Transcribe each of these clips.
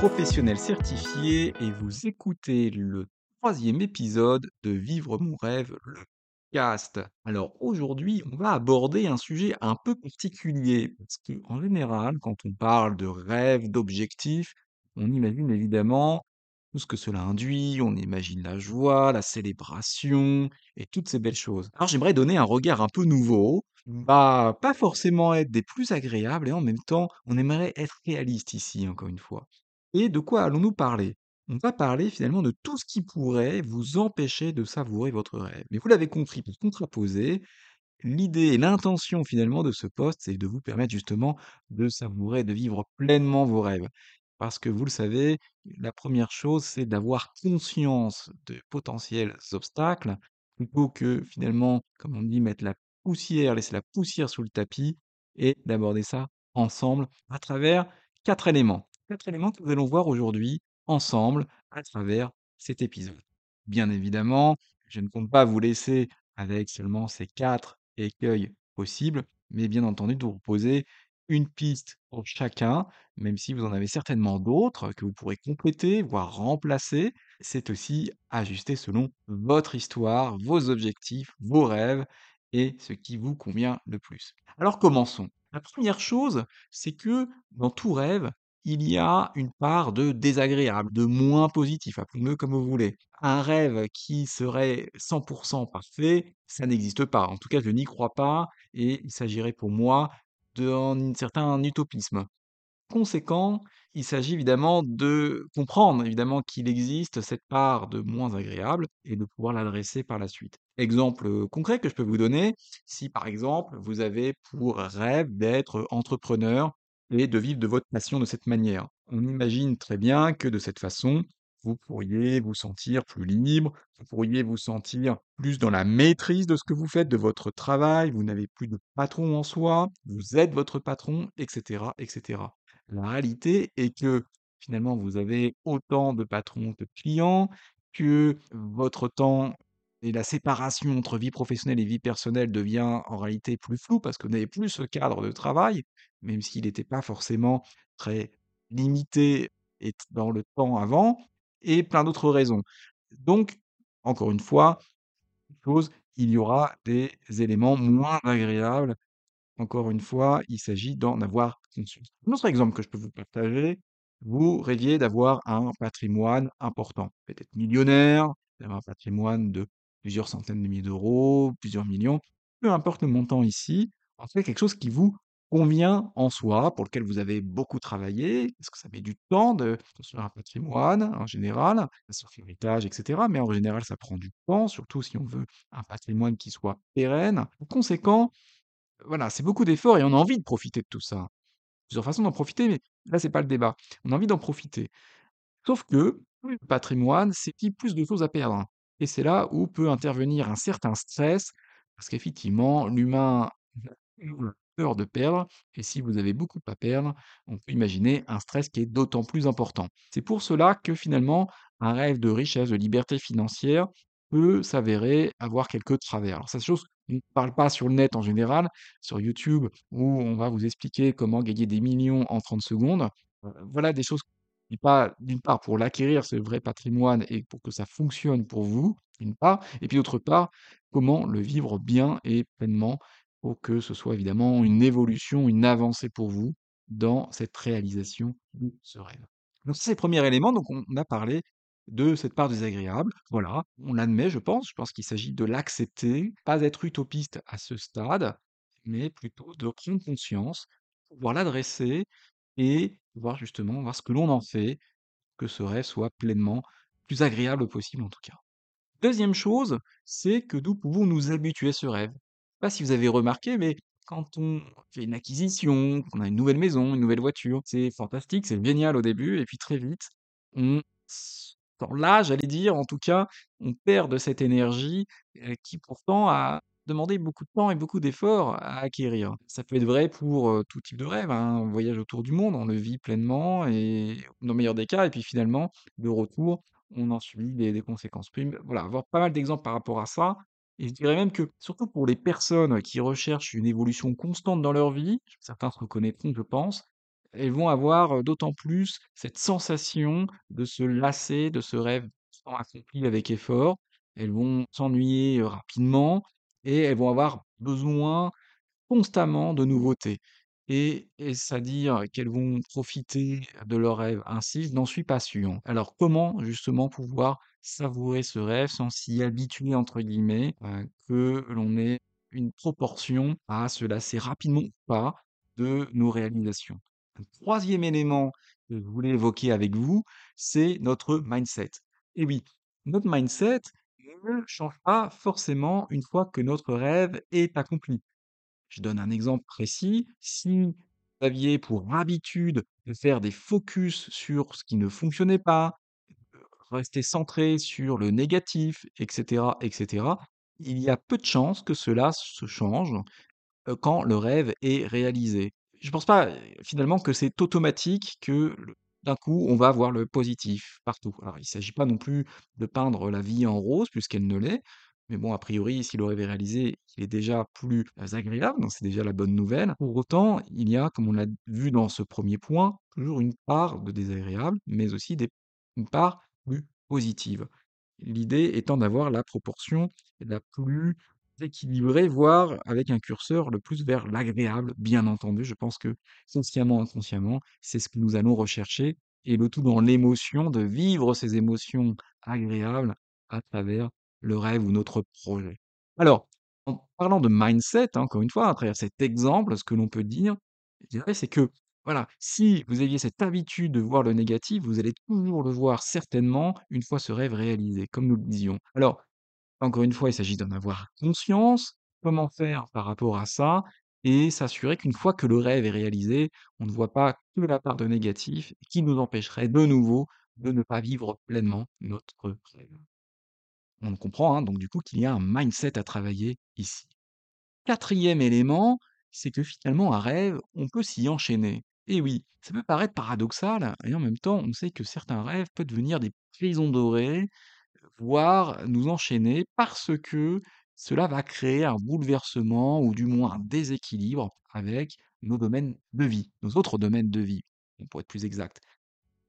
professionnel certifié et vous écoutez le troisième épisode de Vivre mon rêve, le podcast. Alors aujourd'hui, on va aborder un sujet un peu particulier parce qu'en général, quand on parle de rêve, d'objectifs, on imagine évidemment tout ce que cela induit, on imagine la joie, la célébration et toutes ces belles choses. Alors j'aimerais donner un regard un peu nouveau, bah pas forcément être des plus agréables et en même temps, on aimerait être réaliste ici, encore une fois. Et de quoi allons-nous parler? On va parler finalement de tout ce qui pourrait vous empêcher de savourer votre rêve. Mais vous l'avez compris, pour contraposer, l'idée et l'intention finalement de ce poste, c'est de vous permettre justement de savourer, de vivre pleinement vos rêves. Parce que vous le savez, la première chose, c'est d'avoir conscience de potentiels obstacles, plutôt que finalement, comme on dit, mettre la poussière, laisser la poussière sous le tapis, et d'aborder ça ensemble à travers quatre éléments. Éléments que nous allons voir aujourd'hui ensemble à travers cet épisode. Bien évidemment, je ne compte pas vous laisser avec seulement ces quatre écueils possibles, mais bien entendu de vous proposer une piste pour chacun, même si vous en avez certainement d'autres que vous pourrez compléter, voire remplacer. C'est aussi ajusté selon votre histoire, vos objectifs, vos rêves et ce qui vous convient le plus. Alors commençons. La première chose, c'est que dans tout rêve, il y a une part de désagréable, de moins positif, appelez-le comme vous voulez. Un rêve qui serait 100% parfait, ça n'existe pas. En tout cas, je n'y crois pas et il s'agirait pour moi d'un certain utopisme. Conséquent, il s'agit évidemment de comprendre évidemment qu'il existe cette part de moins agréable et de pouvoir l'adresser par la suite. Exemple concret que je peux vous donner, si par exemple vous avez pour rêve d'être entrepreneur et de vivre de votre passion de cette manière. On imagine très bien que de cette façon, vous pourriez vous sentir plus libre, vous pourriez vous sentir plus dans la maîtrise de ce que vous faites, de votre travail, vous n'avez plus de patron en soi, vous êtes votre patron, etc., etc. La réalité est que finalement, vous avez autant de patrons que de clients, que votre temps et la séparation entre vie professionnelle et vie personnelle devient en réalité plus floue parce vous n'avez plus ce cadre de travail, même s'il n'était pas forcément très limité dans le temps avant, et plein d'autres raisons. Donc, encore une fois, chose, il y aura des éléments moins agréables. Encore une fois, il s'agit d'en avoir conscience. Un autre exemple que je peux vous partager, vous rêviez d'avoir un patrimoine important, peut-être millionnaire, d'avoir un patrimoine de plusieurs centaines de milliers d'euros, plusieurs millions, peu importe le montant ici, en fait quelque chose qui vous convient en soi, pour lequel vous avez beaucoup travaillé, parce que ça met du temps de construire un patrimoine en général, sur l'héritage, etc. Mais en général, ça prend du temps, surtout si on veut un patrimoine qui soit pérenne. Par conséquent, voilà, c'est beaucoup d'efforts et on a envie de profiter de tout ça. Plusieurs façons d'en profiter, mais là, c'est pas le débat. On a envie d'en profiter. Sauf que le patrimoine, c'est plus de choses à perdre. Et c'est là où peut intervenir un certain stress, parce qu'effectivement, l'humain a peur de perdre, et si vous avez beaucoup à perdre, on peut imaginer un stress qui est d'autant plus important. C'est pour cela que finalement, un rêve de richesse, de liberté financière peut s'avérer avoir quelques travers. Alors, c'est chose on ne parle pas sur le net en général, sur YouTube, où on va vous expliquer comment gagner des millions en 30 secondes. Heu, voilà des choses pas d'une part pour l'acquérir, ce vrai patrimoine et pour que ça fonctionne pour vous, d'une part, et puis d'autre part, comment le vivre bien et pleinement pour que ce soit évidemment une évolution, une avancée pour vous dans cette réalisation de ce rêve. Donc ça, c'est le premier élément, donc on a parlé de cette part désagréable. Voilà, on l'admet, je pense. Je pense qu'il s'agit de l'accepter, pas être utopiste à ce stade, mais plutôt de prendre conscience, pouvoir l'adresser et voir justement voir ce que l'on en fait, que ce rêve soit pleinement plus agréable possible en tout cas. Deuxième chose, c'est que nous pouvons nous habituer à ce rêve. Je sais pas si vous avez remarqué, mais quand on fait une acquisition, qu'on a une nouvelle maison, une nouvelle voiture, c'est fantastique, c'est génial au début, et puis très vite, on là, j'allais dire, en tout cas, on perd de cette énergie, heu, qui pourtant a demandé beaucoup de temps et beaucoup d'efforts à acquérir. Ça peut être vrai pour, tout type de rêve, hein. Un voyage autour du monde, on le vit pleinement et dans le meilleur des cas et puis finalement, le retour, on en subit des conséquences. Puis, voilà, avoir pas mal d'exemples par rapport à ça et je dirais même que, surtout pour les personnes qui recherchent une évolution constante dans leur vie, certains se reconnaîtront, je pense, elles vont avoir, d'autant plus cette sensation de se lasser de ce rêve accompli avec effort. Elles vont s'ennuyer, rapidement et elles vont avoir besoin constamment de nouveautés et est-ce à dire qu'elles vont profiter de leurs rêves ainsi? Je n'en suis pas sûr. Alors comment justement pouvoir savourer ce rêve sans s'y «habituer» entre guillemets, heu, que l'on ait une proportion à se lasser rapidement ou pas de nos réalisations? Un 3e élément que je voulais évoquer avec vous, c'est notre mindset. Et oui, notre mindset ne change pas forcément une fois que notre rêve est accompli. Je donne un exemple précis, si vous aviez pour habitude de faire des focus sur ce qui ne fonctionnait pas, rester centré sur le négatif et cetera et cetera, il y a peu de chances que cela se change, heu, quand le rêve est réalisé. Je pense pas, finalement que c'est automatique que d'un coup, on va voir le positif partout. Alors il s'agit pas non plus de peindre la vie en rose puisqu'elle ne l'est, mais bon, a priori, si le rêve est réalisé, il est déjà plus, heu, agréable, donc c'est déjà la bonne nouvelle. Pour autant, il y a, comme on l'a vu dans ce 1er point, toujours une part de désagréable, mais aussi des une part plus positive. L'idée étant d'avoir la proportion la plus équilibrée, voire avec un curseur le plus vers l'agréable, bien entendu. Je pense que, consciemment, inconsciemment, c'est ce que nous allons rechercher et le tout dans l'émotion de vivre ces émotions agréables à travers le rêve ou notre projet. Alors, en parlant de mindset, hein, encore une fois, à travers cet exemple, ce que l'on peut dire, c'est que, voilà, si vous aviez cette habitude de voir le négatif, vous allez toujours le voir certainement une fois ce rêve réalisé, comme nous le disions. Alors, encore une fois, il s'agit d'en avoir conscience. Comment faire par rapport à ça? Et s'assurer qu'une fois que le rêve est réalisé, on ne voit pas que la part de négatif qui nous empêcherait de nouveau de ne pas vivre pleinement notre rêve. On comprend, hein, donc du coup, qu'il y a un mindset à travailler ici. 4e élément, c'est que finalement un rêve, on peut s'y enchaîner. Et oui, ça peut paraître paradoxal et en même temps, on sait que certains rêves peuvent devenir des prisons dorées, nous enchaîner parce que cela va créer un bouleversement ou du moins un déséquilibre avec nos domaines de vie, nos autres domaines de vie, pour être plus exact.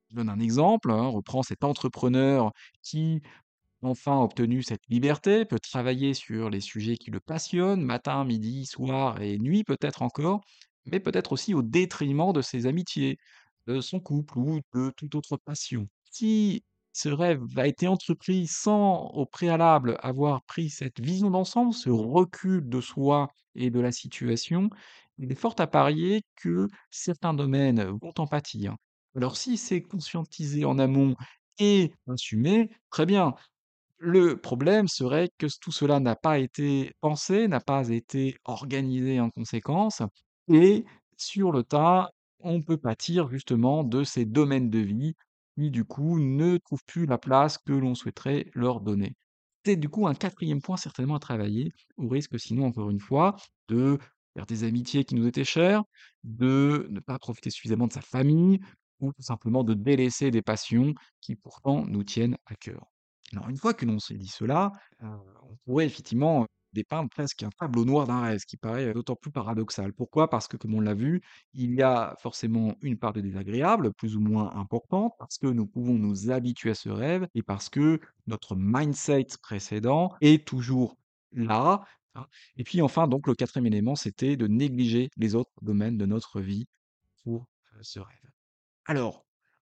Je donne un exemple, hein, on reprend cet entrepreneur qui, enfin obtenu cette liberté, peut travailler sur les sujets qui le passionnent, matin, midi, soir et nuit peut-être encore, mais peut-être aussi au détriment de ses amitiés, de son couple ou de toute autre passion. Si ce rêve a été entrepris sans, au préalable, avoir pris cette vision d'ensemble, ce recul de soi et de la situation, il est fort à parier que certains domaines vont en pâtir. Alors si c'est conscientisé en amont et assumé, très bien. Le problème serait que tout cela n'a pas été pensé, n'a pas été organisé en conséquence et sur le tas, on peut pâtir justement de ces domaines de vie qui, du coup, ne trouvent plus la place que l'on souhaiterait leur donner. C'est du coup un 4e point certainement à travailler, au risque sinon, encore une fois, de perdre des amitiés qui nous étaient chères, de ne pas profiter suffisamment de sa famille ou tout simplement de délaisser des passions qui pourtant nous tiennent à cœur. Alors une fois que l'on s'est dit cela, heu, on pourrait effectivement dépeindre presque un tableau noir d'un rêve, ce qui paraît d'autant plus paradoxal. Pourquoi? Parce que comme on l'a vu, il y a forcément une part de désagréable, plus ou moins importante, parce que nous pouvons nous habituer à ce rêve et parce que notre mindset précédent est toujours là, hein. Et puis enfin donc le 4e élément, c'était de négliger les autres domaines de notre vie pour, heu, ce rêve. Alors,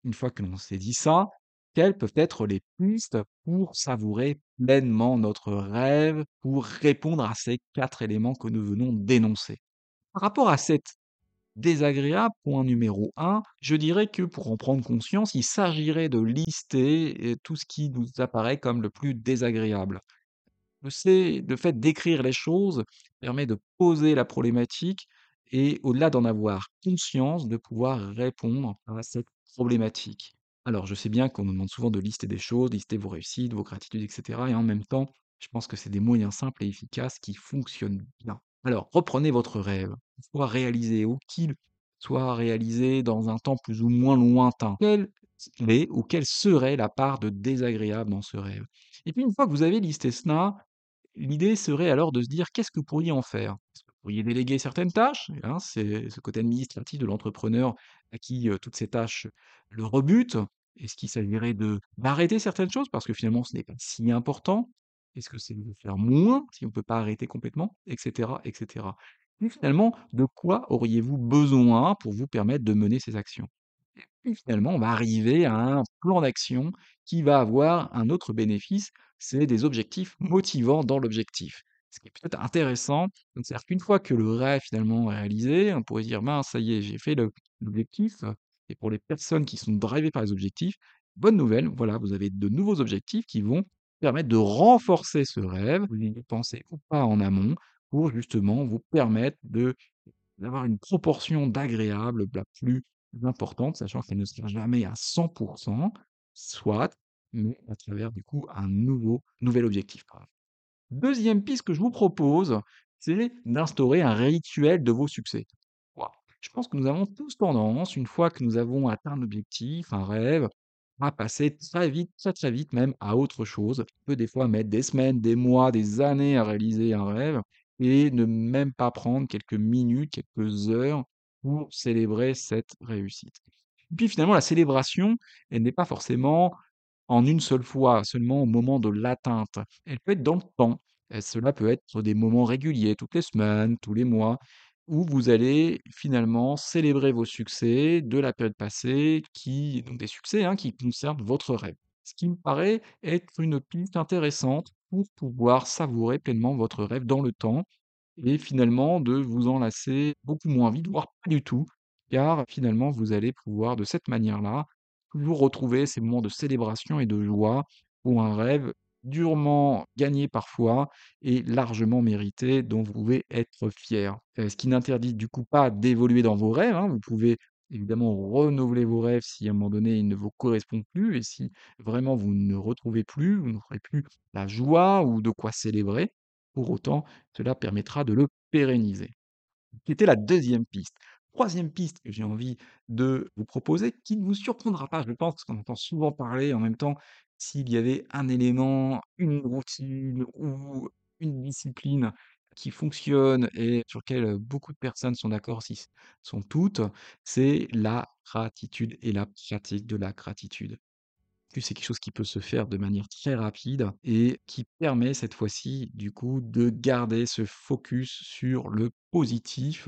une fois que l'on s'est dit ça, quelles peuvent être les pistes pour savourer pleinement notre rêve, pour répondre à ces 4 éléments que nous venons d'énoncer? Par rapport à cet désagréable, point numéro 1, je dirais que pour en prendre conscience, il s'agirait de lister, heu, tout ce qui nous apparaît comme le plus désagréable. Le fait d'écrire les choses permet de poser la problématique et au-delà d'en avoir conscience, de pouvoir répondre à cette problématique. Alors je sais bien qu'on nous demande souvent de lister des choses, lister vos réussites, vos gratitudes et cetera et en même temps, je pense que c'est des moyens simples et efficaces qui fonctionnent bien. Alors reprenez votre rêve, soit réalisé ou qu'il soit réalisé dans un temps plus ou moins lointain. Quelle est ou quelle serait la part de désagréable dans ce rêve? Et puis une fois que vous avez listé cela, l'idée serait alors de se dire: «Qu'est-ce que vous pourriez en faire?» pourriez déléguer certaines tâches, hein, c'est ce côté administratif de l'entrepreneur à qui, heu, toutes ces tâches le rebutent. Est-ce qu'il s'agirait de d'arrêter certaines choses? Parce que finalement ce n'est pas si important? Est-ce que c'est de faire moins si on ne peut pas arrêter complètement? Et cetera, et finalement, de quoi auriez-vous besoin pour vous permettre de mener ces actions? Et puis finalement, on va arriver à un plan d'action qui va avoir un autre bénéfice, c'est des objectifs motivants dans l'objectif. Ce qui est peut-être intéressant, c'est-à-dire qu'une fois que le rêve finalement réalisé, on pourrait dire: «Mince, ça y est, j'ai fait l'objectif» et pour les personnes qui sont drivées par les objectifs, bonne nouvelle, voilà, vous avez de nouveaux objectifs qui vont permettre de renforcer ce rêve, vous y pensez ou pas en amont, pour justement vous permettre de d'avoir une proportion d'agréable la plus importante, sachant qu'elle ne sera jamais à 100% soit, mais à travers du coup un nouveau nouvel objectif. Deuxième piste que je vous propose, c'est d'instaurer un rituel de vos succès. Je pense que nous avons tous tendance, une fois que nous avons atteint un objectif, un rêve, à passer très vite, très, très vite même à autre chose. On peut des fois mettre des semaines, des mois, des années à réaliser un rêve et ne même pas prendre quelques minutes, quelques heures pour célébrer cette réussite. Puis finalement, la célébration, elle n'est pas forcément en une seule fois, seulement au moment de l'atteinte. Elle peut être dans le temps. Cela peut être des moments réguliers, toutes les semaines, tous les mois, où vous allez finalement célébrer vos succès de la période passée, qui donc des succès hein, qui concernent votre rêve. Ce qui me paraît être une piste intéressante pour pouvoir savourer pleinement votre rêve dans le temps et finalement de vous en lasser beaucoup moins vite, voire pas du tout, car finalement vous allez pouvoir de cette manière-là toujours retrouver ces moments de célébration et de joie pour un rêve durement gagné parfois et largement mérité dont vous pouvez être fier. Heu, ce qui n'interdit du coup pas d'évoluer dans vos rêves, hein. Vous pouvez évidemment renouveler vos rêves si à un moment donné ils ne vous correspondent plus et si vraiment vous ne retrouvez plus, vous n'aurez plus la joie ou de quoi célébrer. Pour autant, cela permettra de le pérenniser. Qui était la deuxième piste. Troisième piste que j'ai envie de vous proposer, qui ne vous surprendra pas, je pense, parce qu'on entend souvent parler en même temps, s'il y avait un élément, une routine ou une discipline qui fonctionne et sur lequel, heu, beaucoup de personnes sont d'accord, si ce sont toutes, c'est la gratitude et la pratique de la gratitude. C'est quelque chose qui peut se faire de manière très rapide et qui permet cette fois-ci, du coup, de garder ce focus sur le positif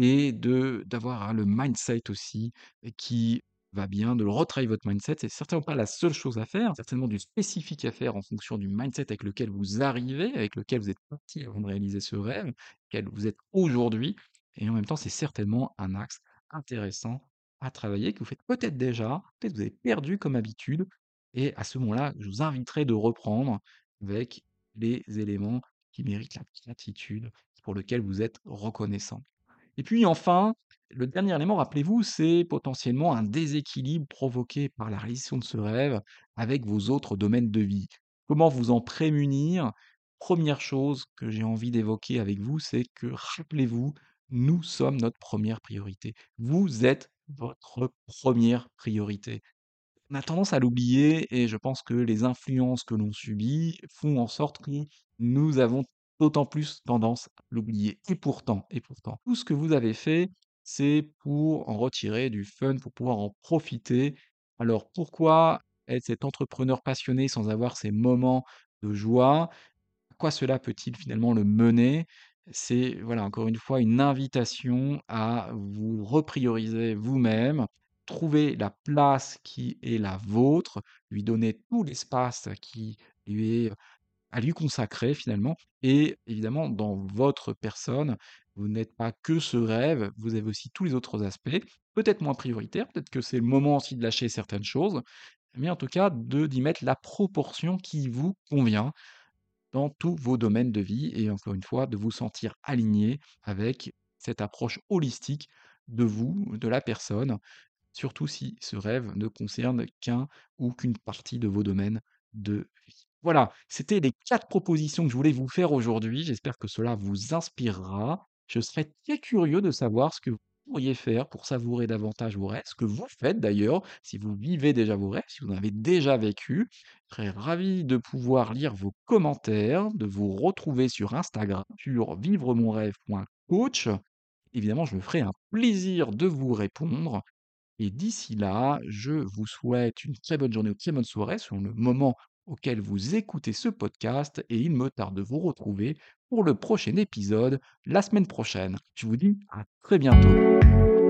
et de d'avoir, hein, le mindset aussi qui va bien, de le retravailler votre mindset. C'est certainement pas la seule chose à faire, certainement du spécifique à faire en fonction du mindset avec lequel vous arrivez, avec lequel vous êtes parti avant de réaliser ce rêve, quel vous êtes aujourd'hui et en même temps, c'est certainement un axe intéressant à travailler, que vous faites peut-être déjà, peut-être vous avez perdu comme habitude et à ce moment-là, je vous inviterai de reprendre avec les éléments qui méritent la gratitude, pour lequel vous êtes reconnaissant. Et puis enfin, le dernier élément, rappelez-vous, c'est potentiellement un déséquilibre provoqué par la réalisation de ce rêve avec vos autres domaines de vie. Comment vous en prémunir? Première chose que j'ai envie d'évoquer avec vous, c'est que rappelez-vous, nous sommes notre première priorité. Vous êtes votre première priorité. On a tendance à l'oublier et je pense que les influences que l'on subit font en sorte que nous avons d'autant plus tendance à l'oublier. Et pourtant, et pourtant, tout ce que vous avez fait, c'est pour en retirer du fun, pour pouvoir en profiter. Alors pourquoi être cet entrepreneur passionné sans avoir ces moments de joie? À quoi cela peut-il finalement le mener? C'est, voilà, encore une fois, une invitation à vous reprioriser vous-même, trouver la place qui est la vôtre, lui donner tout l'espace qui lui est à lui consacrer finalement et évidemment dans votre personne, vous n'êtes pas que ce rêve, vous avez aussi tous les autres aspects, peut-être moins prioritaires, peut-être que c'est le moment aussi de lâcher certaines choses, mais en tout cas d'y mettre la proportion qui vous convient dans tous vos domaines de vie et encore une fois, de vous sentir aligné avec cette approche holistique de vous, de la personne, surtout si ce rêve ne concerne qu'un ou qu'une partie de vos domaines de vie. Voilà, c'était les 4 propositions que je voulais vous faire aujourd'hui. J'espère que cela vous inspirera. Je serais très curieux de savoir ce que vous pourriez faire pour savourer davantage vos rêves, ce que vous faites d'ailleurs, si vous vivez déjà vos rêves, si vous en avez déjà vécu. Je serais ravi de pouvoir lire vos commentaires, de vous retrouver sur Instagram, sur vivremonrêve.com coach. Évidemment, je me ferai un plaisir de vous répondre. Et d'ici là, je vous souhaite une très bonne journée ou très bonne soirée selon le moment auquel vous écoutez ce podcast et il me tarde de vous retrouver pour le prochain épisode la semaine prochaine. Je vous dis à très bientôt.